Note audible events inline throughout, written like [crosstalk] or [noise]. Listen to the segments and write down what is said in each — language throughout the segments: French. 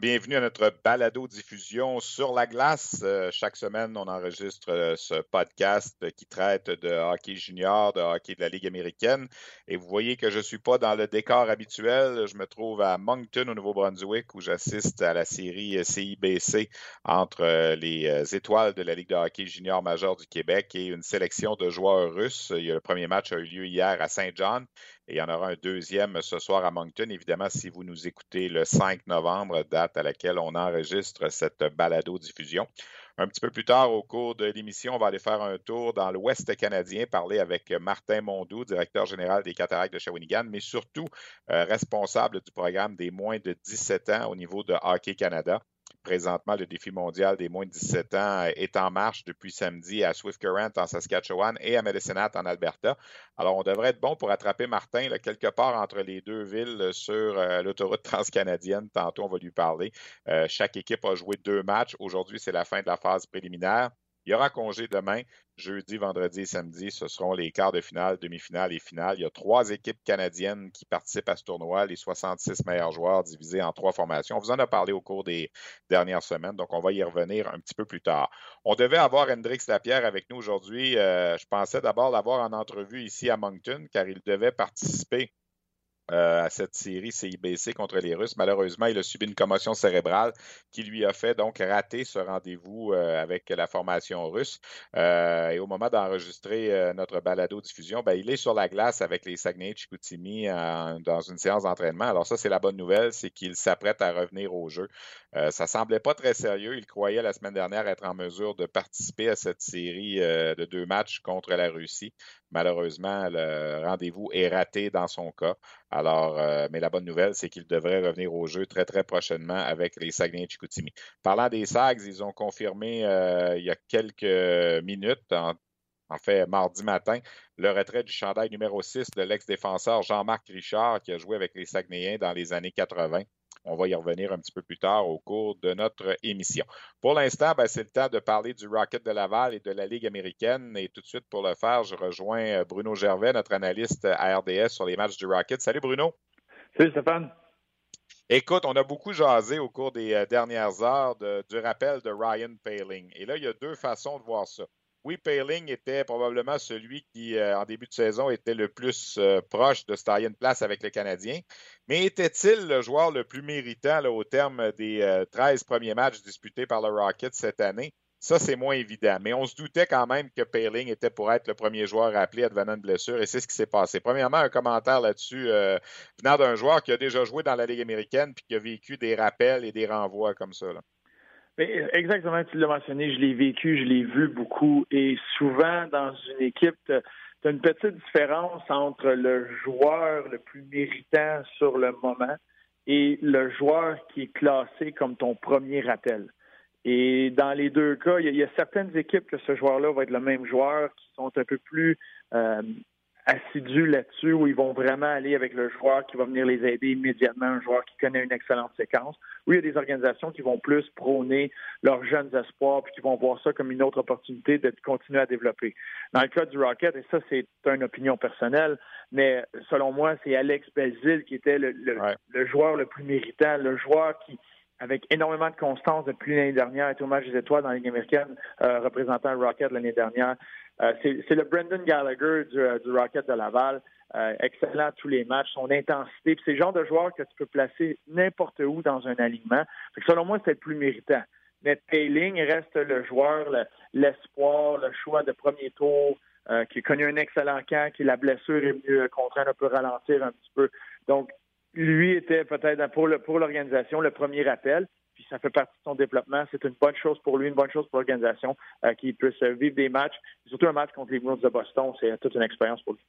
Bienvenue à notre balado-diffusion sur la glace. Euh, chaque semaine, on enregistre euh, ce podcast qui traite de hockey junior, de hockey de la Ligue américaine. Et vous voyez que je ne suis pas dans le décor habituel. Je me trouve à Moncton, au Nouveau-Brunswick, où j'assiste à la série CIBC entre euh, les étoiles de la Ligue de hockey junior majeur du Québec et une sélection de joueurs russes. Le premier match a eu lieu hier à Saint-John. Et il y en aura un deuxième ce soir à Moncton. Évidemment, si vous nous écoutez le 5 novembre, date à laquelle on enregistre cette balado-diffusion. Un petit peu plus tard, au cours de l'émission, on va aller faire un tour dans l'Ouest canadien, parler avec Martin Mondou, directeur général des Cataractes de Shawinigan, mais surtout euh, responsable du programme des moins de 17 ans au niveau de Hockey Canada. Présentement, le défi mondial des moins de 17 ans est en marche depuis samedi à Swift Current en Saskatchewan et à Medicinat en Alberta. Alors, on devrait être bon pour attraper Martin quelque part entre les deux villes sur euh, l'autoroute transcanadienne. Tantôt, on va lui parler. Euh, chaque équipe a joué deux matchs. Aujourd'hui, c'est la fin de la phase préliminaire. Il y aura congé demain, jeudi, vendredi et samedi. Ce seront les quarts de finale, demi-finale et finale. Il y a trois équipes canadiennes qui participent à ce tournoi, les 66 meilleurs joueurs divisés en trois formations. On vous en a parlé au cours des dernières semaines, donc on va y revenir un petit peu plus tard. On devait avoir Hendrix Lapierre avec nous aujourd'hui. Euh, je pensais d'abord l'avoir en entrevue ici à Moncton, car il devait participer euh, à cette série CIBC contre les Russes. Malheureusement, il a subi une commotion cérébrale qui lui a fait donc rater ce rendez-vous euh, avec la formation russe. Euh, et au moment d'enregistrer notre balado-diffusion, ben, il est sur la glace avec les Saguenay Chicoutimi dans une séance d'entraînement. Alors ça, c'est la bonne nouvelle, c'est qu'il s'apprête à revenir au jeu. ça semblait pas très sérieux. Il croyait la semaine dernière être en mesure de participer à cette série de deux matchs contre la Russie. Malheureusement, le rendez-vous est raté dans son cas. Euh, mais la bonne nouvelle, c'est qu'il devrait revenir au jeu très, très prochainement avec les Saguenay Chicoutimi. Parlant des Sags, ils ont confirmé euh, il y a quelques minutes, en, en, fait mardi matin, le retrait du chandail numéro 6 de l'ex-défenseur Jean-Marc Richard, qui a joué avec les Saguenayens dans les années 80. On va y revenir un petit peu plus tard au cours de notre émission. Pour l'instant, ben, c'est le temps de parler du Rocket de Laval et de la Ligue américaine. Et tout de suite, pour le faire, je rejoins euh, Bruno Gervais, notre analyste à RDS sur les matchs du Rocket. Salut Bruno. Salut Stéphane. Écoute, on a beaucoup jasé au cours des euh, dernières heures du rappel de Ryan Paling. Et là, il y a deux façons de voir ça oui, Paling était probablement celui qui, euh, en début de saison, était le plus euh, proche de se tailler une place avec le Canadien. Mais était-il le joueur le plus méritant au terme des 13 euh, premiers matchs disputés par le Rocket cette année? Ça, c'est moins évident. Mais on se doutait quand même que Paling était pour être le premier joueur appelé à devenir une blessure, et c'est ce qui s'est passé. Premièrement, un commentaire là-dessus venant d'un joueur qui a déjà joué dans la Ligue américaine puis qui a vécu des rappels et des renvois comme ça. Exactement, tu l'as mentionné, je l'ai vécu, je l'ai vu beaucoup. Et souvent, dans une équipe, tu as une petite différence entre le joueur le plus méritant sur le moment et le joueur qui est classé comme ton premier rappel. Et dans les deux cas, il y, a, certaines équipes que ce joueur-là va être le même joueur qui sont un peu plus euh, assidus là-dessus où ils vont vraiment aller avec le joueur qui va venir les aider immédiatement, un joueur qui connaît une excellente séquence. Oui, il y a des organisations qui vont plus prôner leurs jeunes espoirs puis qui vont voir ça comme une autre opportunité de continuer à développer. Dans le cas du Rocket, et ça c'est une opinion personnelle, mais selon moi, c'est Alex Belzil qui était le, le joueur le plus méritant, le joueur qui avec énormément de constance depuis l'année dernière, était au match des étoiles dans la Ligue américaine, euh, représentant le Rocket l'année dernière. Euh, c'est le Brendan Gallagher du, euh, du Rocket de Laval. excellent à tous les matchs, son intensité. C'est le genre de joueur que tu peux placer n'importe où dans un alignement. selon moi, c'est le plus méritant. Mais Payling reste le joueur, l'espoir, le, choix de premier tour, qui a connu un excellent camp, qui la blessure est venue contraindre un peu ralentir un petit peu. Donc, lui était peut-être pour l'organisation le, premier appel. Ça fait partie de son développement. C'est une bonne chose pour lui, une bonne chose pour l'organisation, euh, qu'il puisse vivre des matchs. Surtout un match contre les Bruins de Boston, c'est toute une expérience pour lui.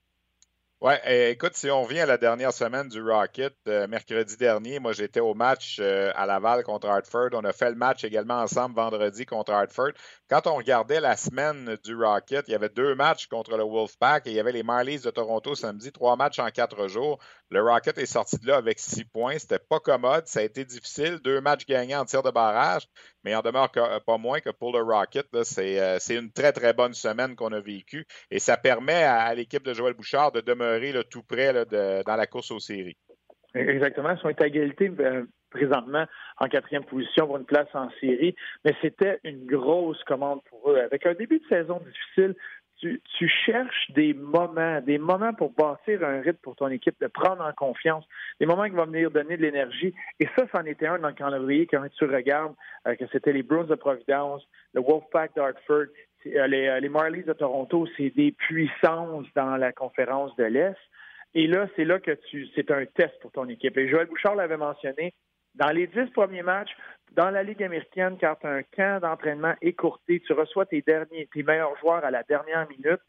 Oui, écoute, si on revient à la dernière semaine du Rocket, euh, mercredi dernier, moi j'étais au match euh, à Laval contre Hartford. On a fait le match également ensemble vendredi contre Hartford. Quand on regardait la semaine du Rocket, il y avait deux matchs contre le Wolfpack et il y avait les Marlies de Toronto samedi, trois matchs en quatre jours. Le Rocket est sorti de là avec six points. C'était pas commode, ça a été difficile. Deux matchs gagnés en tir de barrage, mais en demeure pas moins que pour le Rocket, euh, c'est une très très bonne semaine qu'on a vécue et ça permet à l'équipe de Joël Bouchard de demeurer tout près dans la course aux séries. Exactement. Ils sont à égalité euh, présentement en quatrième position pour une place en série, mais c'était une grosse commande pour eux. Avec un début de saison difficile, tu, cherches des moments, des moments pour bâtir un rythme pour ton équipe, de prendre en confiance, des moments qui vont venir donner de l'énergie. Et ça, c'en était un dans le calendrier quand tu regardes euh, que c'était les Bruins de Providence, le Wolfpack d'Hartford, euh, les, les Marlies de Toronto, c'est des puissances dans la conférence de l'Est. Et là, c'est là que tu, c'est un test pour ton équipe. Et Joël Bouchard l'avait mentionné, dans les dix premiers matchs, dans la Ligue américaine, quand tu as un camp d'entraînement écourté, tu reçois tes derniers, tes meilleurs joueurs à la dernière minute.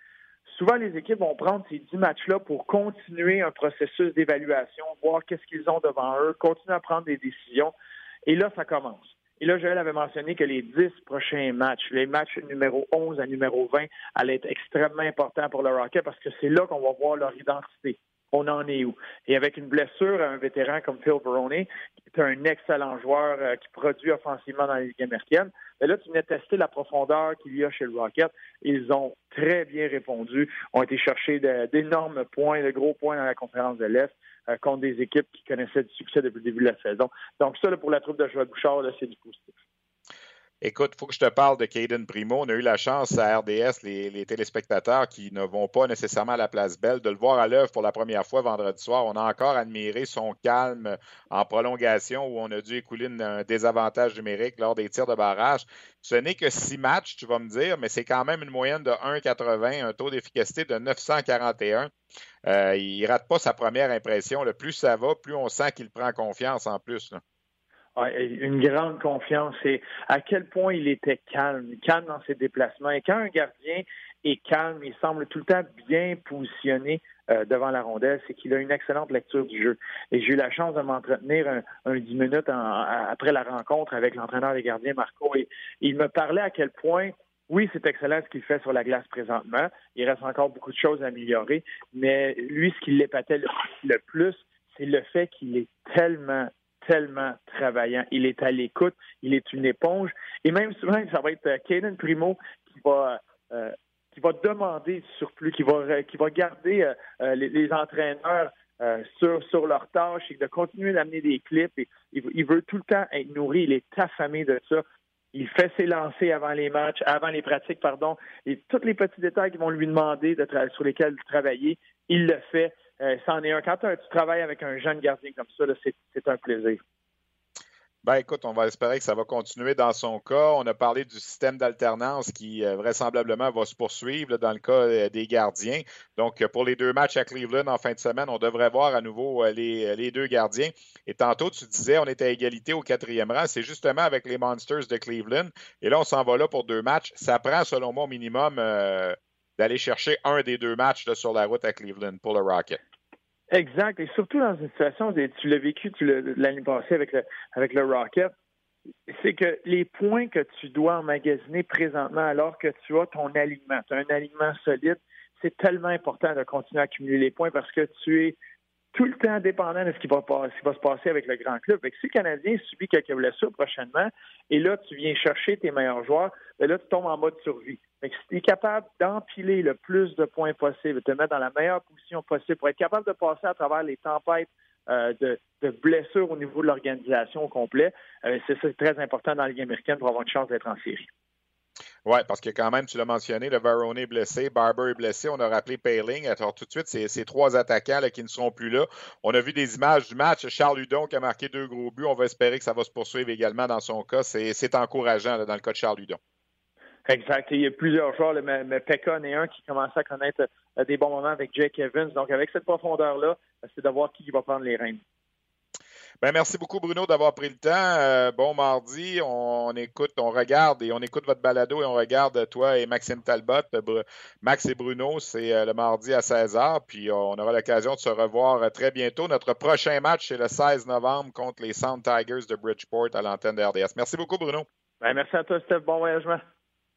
Souvent, les équipes vont prendre ces dix matchs-là pour continuer un processus d'évaluation, voir qu'est-ce qu'ils ont devant eux, continuer à prendre des décisions. Et là, ça commence. Et là, Joël avait mentionné que les dix prochains matchs, les matchs numéro 11 à numéro 20, allaient être extrêmement importants pour le Rocket parce que c'est là qu'on va voir leur identité. On en est où? Et avec une blessure à un vétéran comme Phil Baroni, qui est un excellent joueur euh, qui produit offensivement dans la Ligue américaine, mais ben là, tu venais tester la profondeur qu'il y a chez le Rocket. Ils ont très bien répondu, ont été chercher d'énormes points, de gros points dans la conférence de l'Est. Euh, contre des équipes qui connaissaient du succès depuis le début de la saison. Donc ça, pour la troupe de Joël Bouchard, c'est du positif. Écoute, il faut que je te parle de Caden Primo. On a eu la chance à RDS, les, téléspectateurs qui ne vont pas nécessairement à la place Belle, de le voir à l'œuvre pour la première fois vendredi soir. On a encore admiré son calme en prolongation où on a dû écouler un désavantage numérique lors des tirs de barrage. Ce n'est que six matchs, tu vas me dire, mais c'est quand même une moyenne de 1,80, un taux d'efficacité de 941. Euh, il ne rate pas sa première impression. Le plus ça va, plus on sent qu'il prend confiance en plus. Une grande confiance. Et à quel point il était calme, calme dans ses déplacements. Et quand un gardien est calme, il semble tout le temps bien positionné euh, devant la rondelle, c'est qu'il a une excellente lecture du jeu. Et j'ai eu la chance de m'entretenir un, un, 10 minutes après la rencontre avec l'entraîneur des gardiens, Marco, et il me parlait à quel point oui, c'est excellent ce qu'il fait sur la glace présentement. Il reste encore beaucoup de choses à améliorer, mais lui, ce qui l'épatait le, plus, c'est le fait qu'il est tellement, tellement travaillant. Il est à l'écoute, il est une éponge. Et même souvent, ça va être Kaden euh, Primo qui va euh, qui va demander du surplus, qui va qui va garder euh, les, entraîneurs sur, sur leur tâche et de continuer d'amener des clips. Et, il, veut tout le temps être nourri, il est affamé de ça. Il fait ses lancers avant les matchs, avant les pratiques, pardon, et tous les petits détails qu'ils vont lui demander de sur lesquels travailler, il le fait. Euh, c'en est un. Quand tu travailles avec un jeune gardien comme ça, c'est un plaisir. Ben écoute, on va espérer que ça va continuer dans son cas. On a parlé du système d'alternance qui euh, vraisemblablement va se poursuivre dans le cas euh, des gardiens. Donc, pour les deux matchs à Cleveland en fin de semaine, on devrait voir à nouveau les, deux gardiens. Et tantôt, tu disais, on était à égalité au quatrième rang. C'est justement avec les Monsters de Cleveland. Et là, on s'en va là pour deux matchs. Ça prend, selon moi, au minimum d'aller chercher un des deux matchs sur la route à Cleveland pour le Rocket. Exact. Et surtout dans une situation, tu l'as vécu l'année passée avec le, avec le Rocket, c'est que les points que tu dois emmagasiner présentement alors que tu as ton alignement, tu as un alignement solide, c'est tellement important de continuer à accumuler les points parce que tu es tout le temps dépendant de ce qui va, va se passer avec le grand club. Fait si le Canadien subit quelques blessures prochainement, et là, tu viens chercher tes meilleurs joueurs, ben là, tu tombes en mode survie. Si tu es capable d'empiler le plus de points possible, de te mettre dans la meilleure position possible pour être capable de passer à travers les tempêtes euh, de, blessures au niveau de l'organisation au complet, euh, c'est très important dans la Ligue américaine pour avoir une chance d'être en série. Oui, parce que quand même, tu l'as mentionné, le Varone est blessé, Barber est blessé, on a rappelé Paling. Alors tout de suite, ces trois attaquants qui ne seront plus là. On a vu des images du match. Charles Hudon qui a marqué deux gros buts. On va espérer que ça va se poursuivre également dans son cas. C'est encourageant dans le cas de Charles Hudon. Exact. Il y a plusieurs joueurs, mais, mais Pekka est un qui commence à connaître euh, des bons moments avec Jake Evans. Donc, avec cette profondeur-là, c'est de voir qui va prendre les rênes. Ben, merci beaucoup, Bruno, d'avoir pris le temps. Euh, bon mardi, on, écoute, on regarde et on écoute votre balado et on regarde toi et Maxime Talbot. Max et Bruno, c'est euh, le mardi à 16h. Puis on aura l'occasion de se revoir euh, très bientôt. Notre prochain match, c'est le 16 novembre contre les Sound Tigers de Bridgeport à l'antenne de RDS. Merci beaucoup, Bruno. Ben, merci à toi, Steph. Bon voyagement.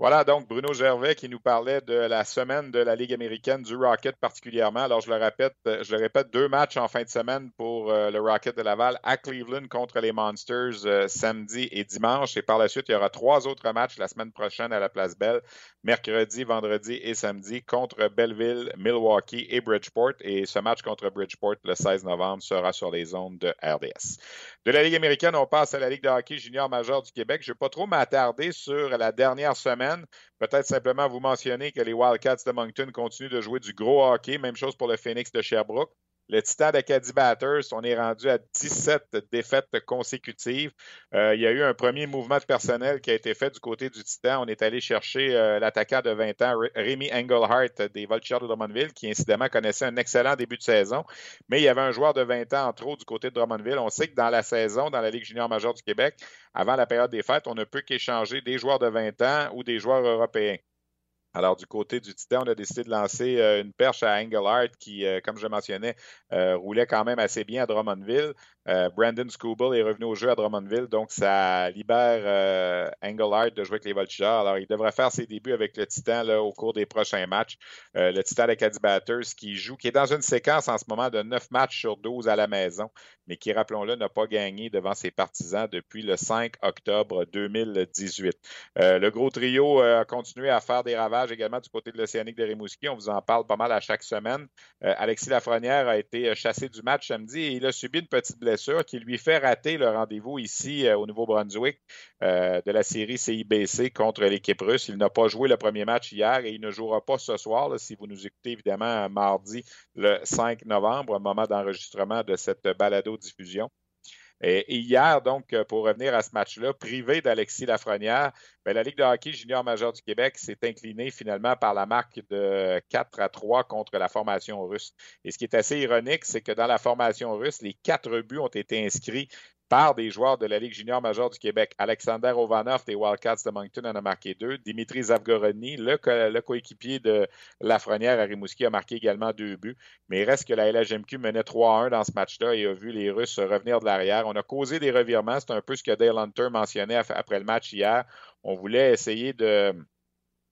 Voilà donc Bruno Gervais qui nous parlait de la semaine de la Ligue américaine du Rocket particulièrement. Alors je le répète, je le répète, deux matchs en fin de semaine pour euh, le Rocket de Laval à Cleveland contre les Monsters euh, samedi et dimanche. Et par la suite, il y aura trois autres matchs la semaine prochaine à la Place Belle, mercredi, vendredi et samedi contre Belleville, Milwaukee et Bridgeport. Et ce match contre Bridgeport le 16 novembre sera sur les ondes de RDS. De la Ligue américaine, on passe à la Ligue de hockey junior majeur du Québec. Je ne vais pas trop m'attarder sur la dernière semaine Peut-être simplement vous mentionner que les Wildcats de Moncton continuent de jouer du gros hockey. Même chose pour le Phoenix de Sherbrooke. Le Titan d'Acadie Batters, on est rendu à 17 défaites consécutives. Euh, il y a eu un premier mouvement de personnel qui a été fait du côté du Titan. On est allé chercher euh, l'attaquant de 20 ans, Rémi Engelhardt des Vultures de Drummondville, qui incidemment connaissait un excellent début de saison. Mais il y avait un joueur de 20 ans en trop du côté de Drummondville. On sait que dans la saison, dans la Ligue junior majeure du Québec, avant la période des fêtes, on ne peut qu'échanger des joueurs de 20 ans ou des joueurs européens. Alors, du côté du Titan, on a décidé de lancer euh, une perche à Engelhardt qui, euh, comme je mentionnais, euh, roulait quand même assez bien à Drummondville. Brandon Scooble est revenu au jeu à Drummondville, donc ça libère Engelhardt de jouer avec les Voltigeurs. Alors, il devrait faire ses débuts avec le Titan au cours des prochains matchs. le Titan Caddy Batters qui joue, qui est dans une séquence en ce moment de 9 matchs sur 12 à la maison, mais qui, rappelons-le, n'a pas gagné devant ses partisans depuis le 5 octobre 2018. le gros trio a continué à faire des ravages également du côté de l'Océanique de Rimouski. On vous en parle pas mal à chaque semaine. Euh, Alexis Lafrenière a été euh, chassé du match samedi et il a subi une petite blessure qui lui fait rater le rendez-vous ici euh, au Nouveau-Brunswick de la série CIBC contre l'équipe russe. Il n'a pas joué le premier match hier et il ne jouera pas ce soir, si vous nous écoutez évidemment mardi le 5 novembre, moment d'enregistrement de cette balado-diffusion. Et hier, donc, pour revenir à ce match-là, privé d'Alexis Lafrenière, ben, la Ligue de hockey junior majeur du Québec s'est inclinée finalement par la marque de 4 à 3 contre la formation russe. Et ce qui est assez ironique, c'est que dans la formation russe, les quatre buts ont été inscrits par des joueurs de la Ligue junior majeure du Québec. Alexander Ovanov des Wildcats de Moncton en a marqué deux. Dimitri Zavgoroni, le, coéquipier de Lafrenière à Rimouski, a marqué également deux buts. Mais il reste que la LHMQ menait 3-1 dans ce match-là et a vu les Russes revenir de l'arrière. On a causé des revirements. C'est un peu ce que Dale Hunter mentionnait après le match hier. On voulait essayer de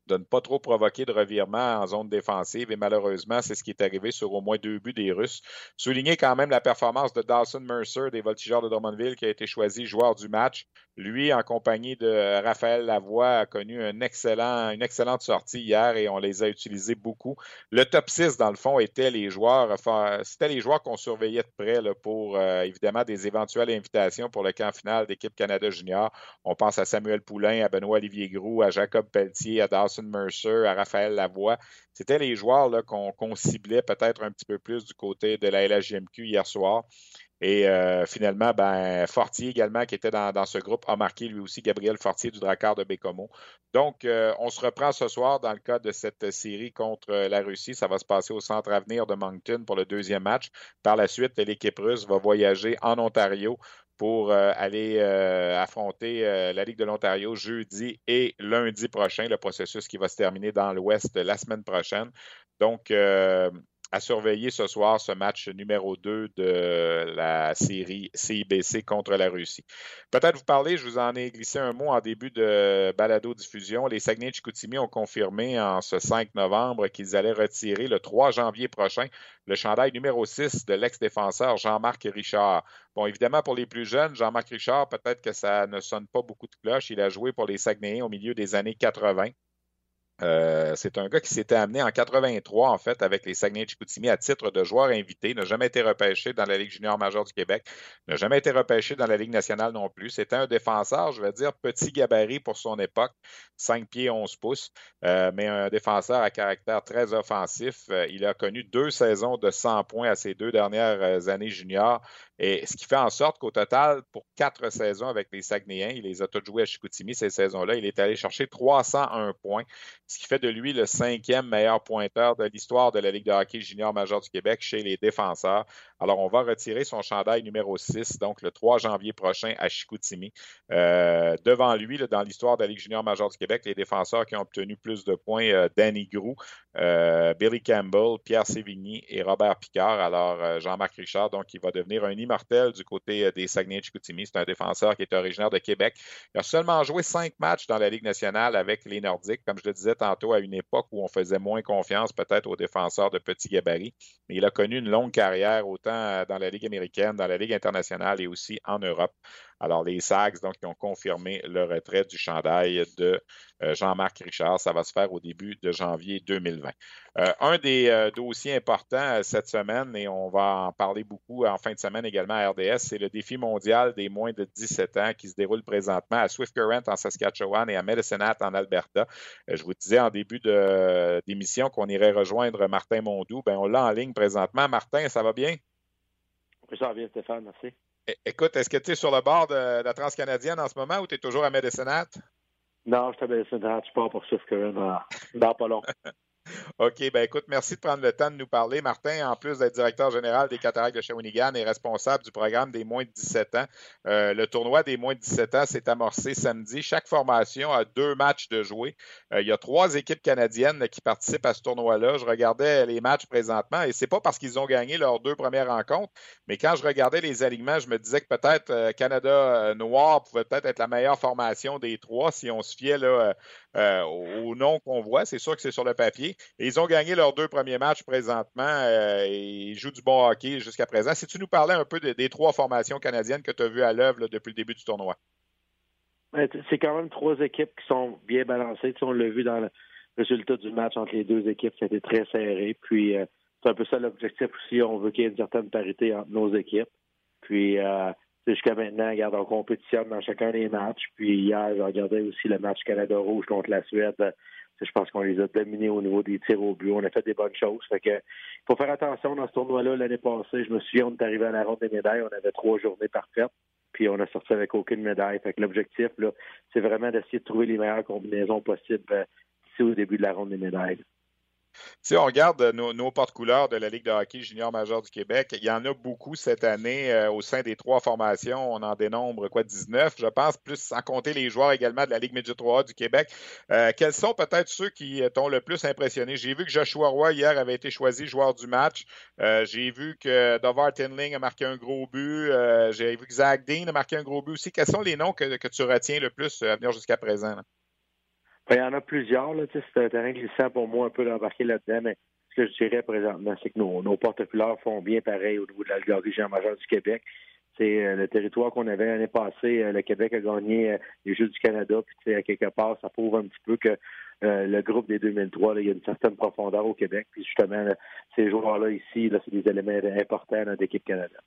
de ne pas trop provoquer de revirement en zone défensive. Et malheureusement, c'est ce qui est arrivé sur au moins deux buts des Russes. Souligner quand même la performance de Dawson Mercer des Voltigeurs de Drummondville qui a été choisi joueur du match. Lui, en compagnie de Raphaël Lavoie, a connu un excellent, une excellente sortie hier et on les a utilisés beaucoup. Le top 6, dans le fond, était les joueurs, c'était les joueurs qu'on surveillait de près pour euh, évidemment des éventuelles invitations pour le camp final d'équipe Canada Junior. On pense à Samuel Poulain, à Benoît Olivier Groux, à Jacob Pelletier, à Dawson Mercer, à Raphaël Lavoie. C'était les joueurs qu'on ciblait peut-être un petit peu plus du côté de la LHJMQ hier soir. Et euh, finalement, ben, Fortier également, qui était dans, ce groupe, a marqué lui aussi Gabriel Fortier du Drakkar de Bécomo. Donc, euh, on se reprend ce soir dans le cadre de cette série contre la Russie. Ça va se passer au Centre Avenir de Moncton pour le deuxième match. Par la suite, l'équipe russe va voyager en Ontario pour euh, aller affronter la Ligue de l'Ontario jeudi et lundi prochain, le processus qui va se terminer dans l'Ouest la semaine prochaine. Donc, à surveiller ce soir ce match numéro 2 de la série CIBC contre la Russie. Peut-être vous parler, je vous en ai glissé un mot en début de balado-diffusion. Les Saguenay-Chicoutimi ont confirmé en ce 5 novembre qu'ils allaient retirer le 3 janvier prochain le chandail numéro 6 de l'ex-défenseur Jean-Marc Richard. Bon, évidemment, pour les plus jeunes, Jean-Marc Richard, peut-être que ça ne sonne pas beaucoup de cloches. Il a joué pour les Saguenayens au milieu des années 80. Euh, c'est un gars qui s'était amené en 83, en fait, avec les Saguenay-Chicoutimi à titre de joueur invité, n'a jamais été repêché dans la Ligue junior majeure du Québec, n'a jamais été repêché dans la Ligue nationale non plus. C'était un défenseur, je vais dire, petit gabarit pour son époque, 5 pieds 11 pouces, euh, mais un défenseur à caractère très offensif. Euh, il a connu deux saisons de 100 points à ses deux dernières années juniors. Et ce qui fait en sorte qu'au total, pour quatre saisons avec les Saguenayens, il les a tous joués à Chicoutimi ces saisons-là, il est allé chercher 301 points, ce qui fait de lui le cinquième meilleur pointeur de l'histoire de la Ligue de hockey junior majeur du Québec chez les défenseurs. Alors, on va retirer son chandail numéro 6, donc le 3 janvier prochain à Chicoutimi. Euh, devant lui, dans l'histoire de la Ligue junior majeure du Québec, les défenseurs qui ont obtenu plus de points, euh, Danny Grou, euh, Billy Campbell, Pierre Sévigny et Robert Picard. Alors, Jean-Marc Richard, donc, il va devenir un immortel du côté des Saguenay-Chicoutimi. C'est un défenseur qui est originaire de Québec. Il a seulement joué cinq matchs dans la Ligue nationale avec les Nordiques, comme je le disais tantôt, à une époque où on faisait moins confiance peut-être aux défenseurs de petits gabarits. Mais il a connu une longue carrière autant dans la Ligue américaine, dans la Ligue internationale et aussi en Europe. Alors, les Sags, donc, qui ont confirmé le retrait du chandail de euh, Jean-Marc Richard. Ça va se faire au début de janvier 2020. Euh, un des euh, dossiers importants cette semaine, et on va en parler beaucoup en fin de semaine également à RDS, c'est le défi mondial des moins de 17 ans qui se déroule présentement à Swift Current en Saskatchewan et à Medicine Hat en Alberta. je vous disais en début d'émission qu'on irait rejoindre Martin Mondou. Ben, on l'a en ligne présentement. Martin, ça va bien? Ça va bien, Stéphane, merci. Écoute, est-ce que tu es sur le bord de la Transcanadienne en ce moment ou tu es toujours à Medicine Non, je suis à Medicine Je pars pour Current dans, dans pas long. [laughs] OK, ben écoute, merci de prendre le temps de nous parler. Martin, en plus d'être directeur général des cataractes de Shawinigan, est responsable du programme des moins de 17 ans. Euh, le tournoi des moins de 17 ans s'est amorcé samedi. Chaque formation a deux matchs de jouer. Euh, il y a trois équipes canadiennes qui participent à ce tournoi-là. Je regardais les matchs présentement et c'est pas parce qu'ils ont gagné leurs deux premières rencontres, mais quand je regardais les alignements, je me disais que peut-être euh, Canada Noir pouvait peut-être être la meilleure formation des trois si on se fiait là, au nom qu'on voit. C'est sûr que c'est sur le papier ils ont gagné leurs deux premiers matchs présentement euh, et ils jouent du bon hockey jusqu'à présent. Si tu nous parlais un peu des, trois formations canadiennes que tu as vues à l'œuvre depuis le début du tournoi. C'est quand même trois équipes qui sont bien balancées. on l'a vu dans le résultat du match entre les deux équipes, c'était très serré. Puis euh, c'est un peu ça l'objectif aussi. On veut qu'il y ait une certaine parité entre nos équipes. Puis euh, jusqu'à maintenant, regarde, on compétitionne dans chacun des matchs. Puis hier, j'ai regardé aussi le match Canada Rouge contre la Suède je pense qu'on les a dominés au niveau des tirs au but. On a fait des bonnes choses. Fait que, faut faire attention dans ce tournoi-là. L'année passée, je me souviens, on est arrivé à la ronde des médailles. On avait trois journées parfaites. Puis on a sorti avec aucune médaille. Fait que l'objectif, là, c'est vraiment d'essayer de trouver les meilleures combinaisons possibles euh, ici au début de la ronde des médailles. Si on regarde nos, porte-couleurs de la Ligue de hockey junior majeur du Québec, il y en a beaucoup cette année euh, au sein des trois formations. On en dénombre quoi 19, je pense, plus sans compter les joueurs également de la Ligue Média 3 du Québec. Euh, quels sont peut-être ceux qui t'ont le plus impressionné? J'ai vu que Joshua Roy hier avait été choisi joueur du match. Euh, j'ai vu que Dovar Tinling a marqué un gros but. J'ai vu que Zach Dean a marqué un gros but aussi. Quels sont les noms que, tu retiens le plus à venir jusqu'à présent? Il y en a plusieurs. Là, c'est un terrain glissant pour moi un peu d'embarquer là-dedans, mais ce que je dirais présentement, c'est que nos, nos porte-couleurs font bien pareil au niveau de Jean majeur du Québec. C'est euh, le territoire qu'on avait l'année passée. Euh, le Québec a gagné euh, les Jeux du Canada. Puis, à quelque part, ça prouve un petit peu que le groupe des 2003, là, il y a une certaine profondeur au Québec. Puis justement, ces joueurs-là ici, là, c'est des éléments importants dans l'équipe Canada.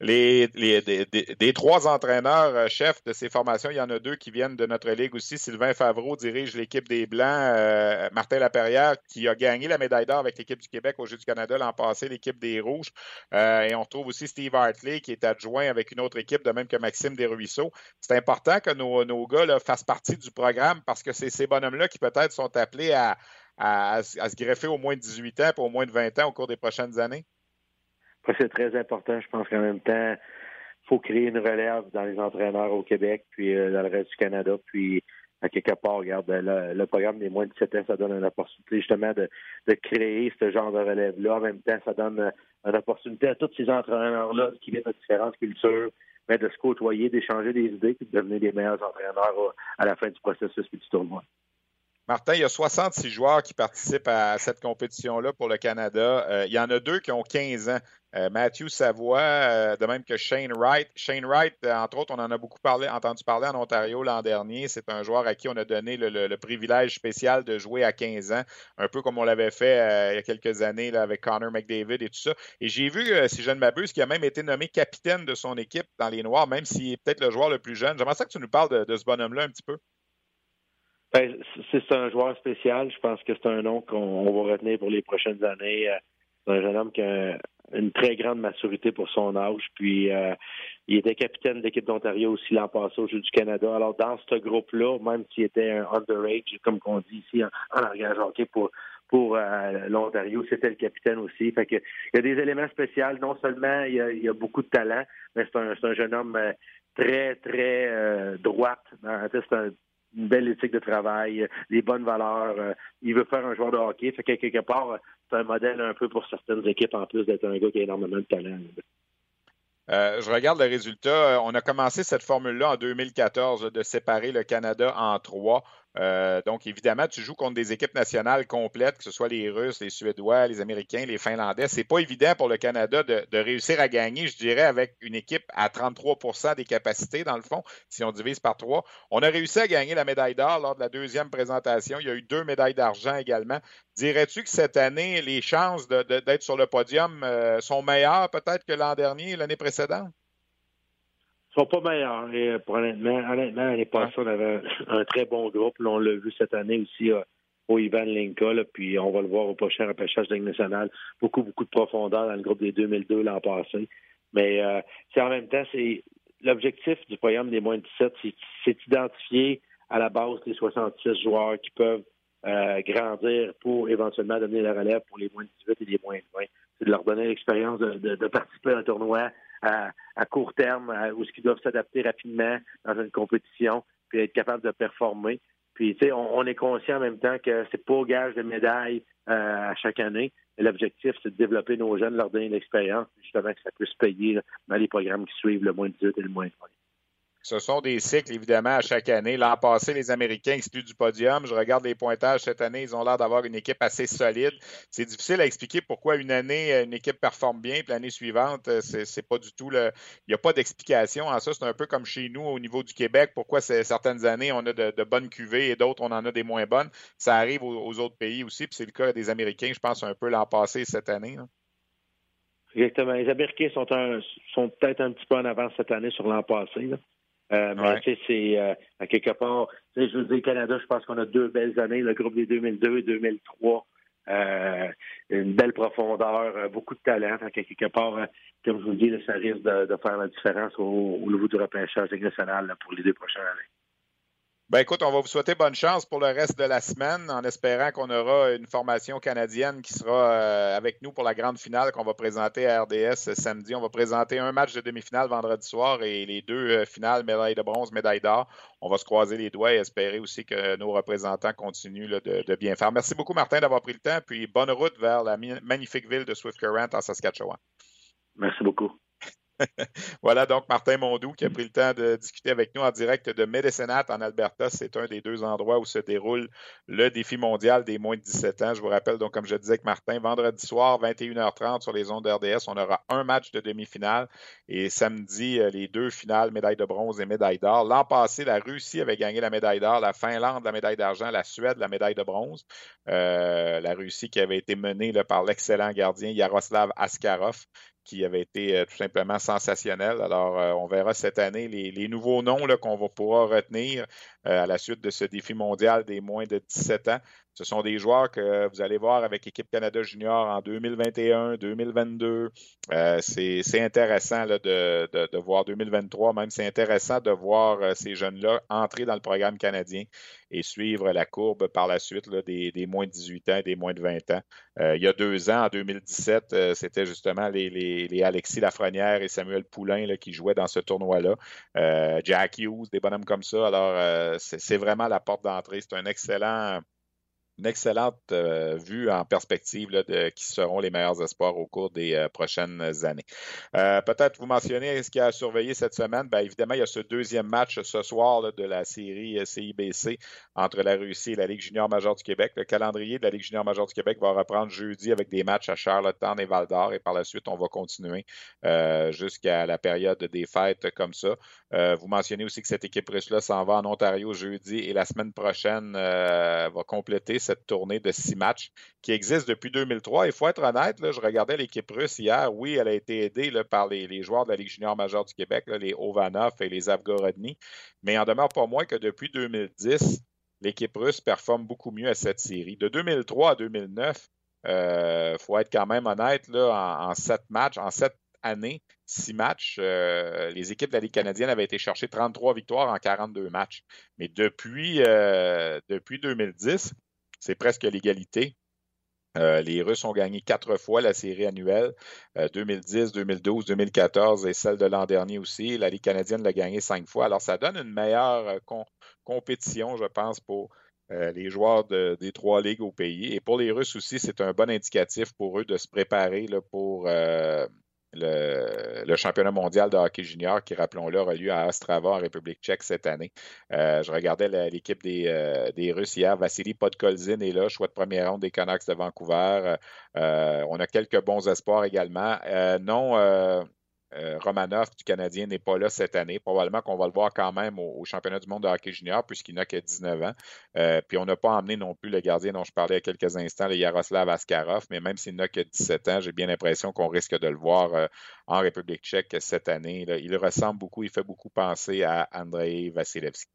Les, des, trois entraîneurs euh, chefs de ces formations, il y en a deux qui viennent de notre ligue aussi. Sylvain Favreau dirige l'équipe des Blancs. Euh, Martin Laperrière, qui a gagné la médaille d'or avec l'équipe du Québec au Jeux du Canada l'an passé, l'équipe des Rouges. Euh, et on retrouve aussi Steve Hartley, qui est adjoint avec une autre équipe, de même que Maxime Desruisseaux. C'est important que nos, nos gars fassent partie du programme parce que c'est ces bonhommes-là qui peut-être sont appelés à, à, se greffer au moins de 18 ans et au moins de 20 ans au cours des prochaines années c'est très important. Je pense qu'en même temps, il faut créer une relève dans les entraîneurs au Québec, puis euh, dans le reste du Canada, puis à quelque part, regarde, le, programme des moins de 17 ans, ça donne une opportunité justement de, créer ce genre de relève-là. En même temps, ça donne euh, une opportunité à tous ces entraîneurs-là qui viennent de différentes cultures, mais de se côtoyer, d'échanger des idées, puis de devenir des meilleurs entraîneurs euh, à la fin du processus du tournoi. Martin, il y a 66 joueurs qui participent à cette compétition-là pour le Canada. Euh, il y en a deux qui ont 15 ans. Euh, Matthew Savoie, euh, de même que Shane Wright. Shane Wright, entre autres, on en a beaucoup parlé, entendu parler en Ontario l'an dernier. C'est un joueur à qui on a donné le, privilège spécial de jouer à 15 ans, un peu comme on l'avait fait il y a quelques années avec Connor McDavid et tout ça. Et j'ai vu, si je ne m'abuse, qu'il a même été nommé capitaine de son équipe dans les Noirs, même s'il est peut-être le joueur le plus jeune. J'aimerais ça que tu nous parles de ce bonhomme-là un petit peu. Ben, c'est un joueur spécial. Je pense que c'est un nom qu'on va retenir pour les prochaines années. Euh, c'est un jeune homme qui a une très grande maturité pour son âge. Puis euh, il était capitaine d'équipe d'Ontario aussi l'an passé au Jeux du Canada. Alors dans ce groupe-là, même s'il était un underage, comme on dit ici en, en langage hockey pour pour l'Ontario, c'était le capitaine aussi. Fait que, il y a des éléments spéciaux. Non seulement il y a, beaucoup de talent, mais c'est un, jeune homme très, très droite. C'est une belle éthique de travail, des bonnes valeurs. il veut faire un joueur de hockey. Fait que quelque part, c'est un modèle un peu pour certaines équipes en plus d'être un gars qui a énormément de talent. Euh, je regarde le résultat. On a commencé cette formule-là en 2014 de séparer le Canada en trois. Euh, donc, évidemment, tu joues contre des équipes nationales complètes, que ce soit les Russes, les Suédois, les Américains, les Finlandais. C'est pas évident pour le Canada de, réussir à gagner, je dirais, avec une équipe à 33% des capacités, dans le fond, si on divise par trois. On a réussi à gagner la médaille d'or lors de la deuxième présentation. Il y a eu deux médailles d'argent également. Dirais-tu que cette année, les chances d'être sur le podium euh, sont meilleures peut-être que l'an dernier, l'année précédente? Sont pas meilleurs. Et euh, pour honnêtement, honnêtement l'année passée, on avait un très bon groupe. on l'a vu cette année aussi euh, au Ivan Linka. puis on va le voir au prochain repêchage de Ligue nationale. Beaucoup, beaucoup de profondeur dans le groupe des 2002 l'an passé. Mais euh, c'est en même temps, c'est l'objectif du programme des moins de 17, c'est d'identifier à la base les 66 joueurs qui peuvent grandir pour éventuellement donner la relève pour les moins de 18 et les moins de 20. C'est de leur donner l'expérience de, de, participer à un tournoi à, court terme, où ce qu'ils doivent s'adapter rapidement dans une compétition, puis être capable de performer. Puis, tu sais, on, est conscient en même temps que c'est pas au gage de médailles euh, à chaque année. L'objectif, c'est de développer nos jeunes, leur donner l'expérience, justement que ça puisse payer dans les programmes qui suivent le moins de 18 et le moins de 20. Ce sont des cycles, évidemment, à chaque année. L'an passé, les Américains exclus du podium. Je regarde les pointages cette année. Ils ont l'air d'avoir une équipe assez solide. C'est difficile à expliquer pourquoi une année, une équipe performe bien, puis l'année suivante, c'est pas du tout le. Il n'y a pas d'explication en ça. C'est un peu comme chez nous au niveau du Québec. Pourquoi certaines années, on a de, bonnes cuvées et d'autres, on en a des moins bonnes. Ça arrive aux, autres pays aussi. Puis c'est le cas des Américains, je pense, un peu l'an passé et cette année. Exactement. Les Américains sont, sont peut-être un petit peu en avance cette année sur l'an passé. Euh, mais tu sais, c'est euh, à quelque part, tu sais, je veux dire, Canada, je pense qu'on a deux belles années, le groupe des 2002 et 2003. Euh, une belle profondeur, euh, beaucoup de talent. À quelque part, comme je vous dis, ça risque de, faire la différence au, niveau du repêchage national pour les deux prochaines années. Ben écoute, on va vous souhaiter bonne chance pour le reste de la semaine en espérant qu'on aura une formation canadienne qui sera euh, avec nous pour la grande finale qu'on va présenter à RDS samedi. On va présenter un match de demi-finale vendredi soir et les deux euh, finales, médaille de bronze, médaille d'or. On va se croiser les doigts et espérer aussi que nos représentants continuent de, de, bien faire. Merci beaucoup, Martin, d'avoir pris le temps. Puis bonne route vers la magnifique ville de Swift Current en Saskatchewan. Merci beaucoup. [laughs] voilà donc Martin Mondou qui a pris le temps de discuter avec nous en direct de Medicine en Alberta. C'est un des deux endroits où se déroule le défi mondial des moins de 17 ans. Je vous rappelle, donc, comme je disais avec Martin, vendredi soir, 21h30 sur les ondes RDS, on aura un match de demi-finale et samedi, euh, les deux finales, médaille de bronze et médaille d'or. L'an passé, la Russie avait gagné la médaille d'or, la Finlande la médaille d'argent, la Suède la médaille de bronze. Euh, la Russie qui avait été menée par l'excellent gardien Yaroslav Askarov qui avait été euh, tout simplement sensationnel. Alors, euh, on verra cette année les, nouveaux noms qu'on va pouvoir retenir euh, à la suite de ce défi mondial des moins de 17 ans. Ce sont des joueurs que vous allez voir avec l'équipe Canada Junior en 2021, 2022. Euh, c'est intéressant de, voir 2023, même c'est intéressant de voir euh, ces jeunes-là entrer dans le programme canadien et suivre la courbe par la suite des, moins de 18 ans et des moins de 20 ans. Euh, il y a deux ans, en 2017, c'était justement les, Alexis Lafrenière et Samuel Poulain qui jouaient dans ce tournoi-là. Jack Hughes, des bonhommes comme ça. Alors, c'est vraiment la porte d'entrée. C'est un excellent une excellente euh, vue en perspective de qui seront les meilleurs espoirs au cours des euh, prochaines années. Euh, peut-être vous mentionnez ce qui a surveillé cette semaine. Bien, évidemment, il y a ce deuxième match ce soir de la série CIBC entre la Russie et la Ligue junior majeure du Québec. Le calendrier de la Ligue junior majeure du Québec va reprendre jeudi avec des matchs à Charlottetown et Val-d'Or et par la suite, on va continuer jusqu'à la période des fêtes comme ça. vous mentionnez aussi que cette équipe russe-là s'en va en Ontario jeudi et la semaine prochaine va compléter cette tournée de six matchs qui existe depuis 2003. Il faut être honnête, je regardais l'équipe russe hier. Oui, elle a été aidée par les, joueurs de la Ligue junior majeure du Québec, les Ovanov et les Avgorodny, mais il en demeure pas moins que depuis 2010, l'équipe russe performe beaucoup mieux à cette série. De 2003 à 2009, il euh, faut être quand même honnête, en, sept matchs, en sept années, six matchs, euh, les équipes de la Ligue canadienne avaient été chercher 33 victoires en 42 matchs. Mais depuis, euh, depuis 2010, c'est presque l'égalité. les Russes ont gagné quatre fois la série annuelle, 2010, 2012, 2014 et celle de l'an dernier aussi. La Ligue canadienne l'a gagné cinq fois. Alors, ça donne une meilleure compétition, je pense, pour les joueurs des trois ligues au pays. Et pour les Russes aussi, c'est un bon indicatif pour eux de se préparer pour le, championnat mondial de hockey junior qui, rappelons-le, aura lieu à Ostrava en République tchèque cette année. Euh, je regardais l'équipe euh, des, Russes hier. Vassili Podkolzin est là, choix de première ronde des Canucks de Vancouver. Euh, on a quelques bons espoirs également. non, euh, Romanov du Canadien n'est pas là cette année. Probablement qu'on va le voir quand même au, championnat du monde de hockey junior puisqu'il n'a que 19 ans. Euh, puis on n'a pas emmené non plus le gardien dont je parlais il quelques instants, le Yaroslav Askarov, mais même s'il n'a que 17 ans, j'ai bien l'impression qu'on risque de le voir euh, en République tchèque cette année. Il ressemble beaucoup, il fait beaucoup penser à Andrei Vasilevski.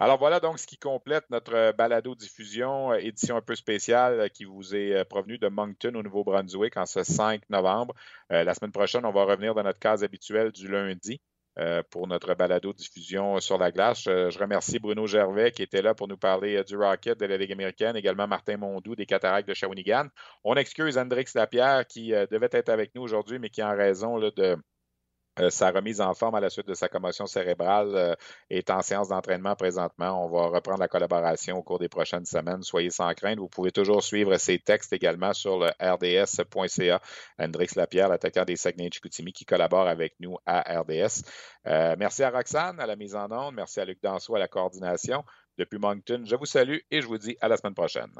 Alors voilà donc ce qui complète notre euh, balado-diffusion, euh, édition un peu spéciale euh, qui vous est provenue de Moncton au Nouveau-Brunswick en ce 5 novembre. la semaine prochaine, on va revenir dans notre case habituelle du lundi. pour notre balado-diffusion sur la glace. Je, remercie Bruno Gervais qui était là pour nous parler du Rocket de la Ligue américaine, également Martin Mondou des Cataractes de Shawinigan. On excuse Andrix Lapierre qui devait être avec nous aujourd'hui, mais qui, en raison de, euh, sa remise en forme à la suite de sa commotion cérébrale euh, est en séance d'entraînement présentement. On va reprendre la collaboration au cours des prochaines semaines. Soyez sans crainte. Vous pouvez toujours suivre ses textes également sur le rds.ca. Hendrix Lapierre, l'attaquant des Saguenay-Chicoutimi, qui collabore avec nous à RDS. Euh, merci à Roxane à la mise en onde. Merci à Luc Danseau à la coordination. Depuis Moncton, je vous salue et je vous dis à la semaine prochaine.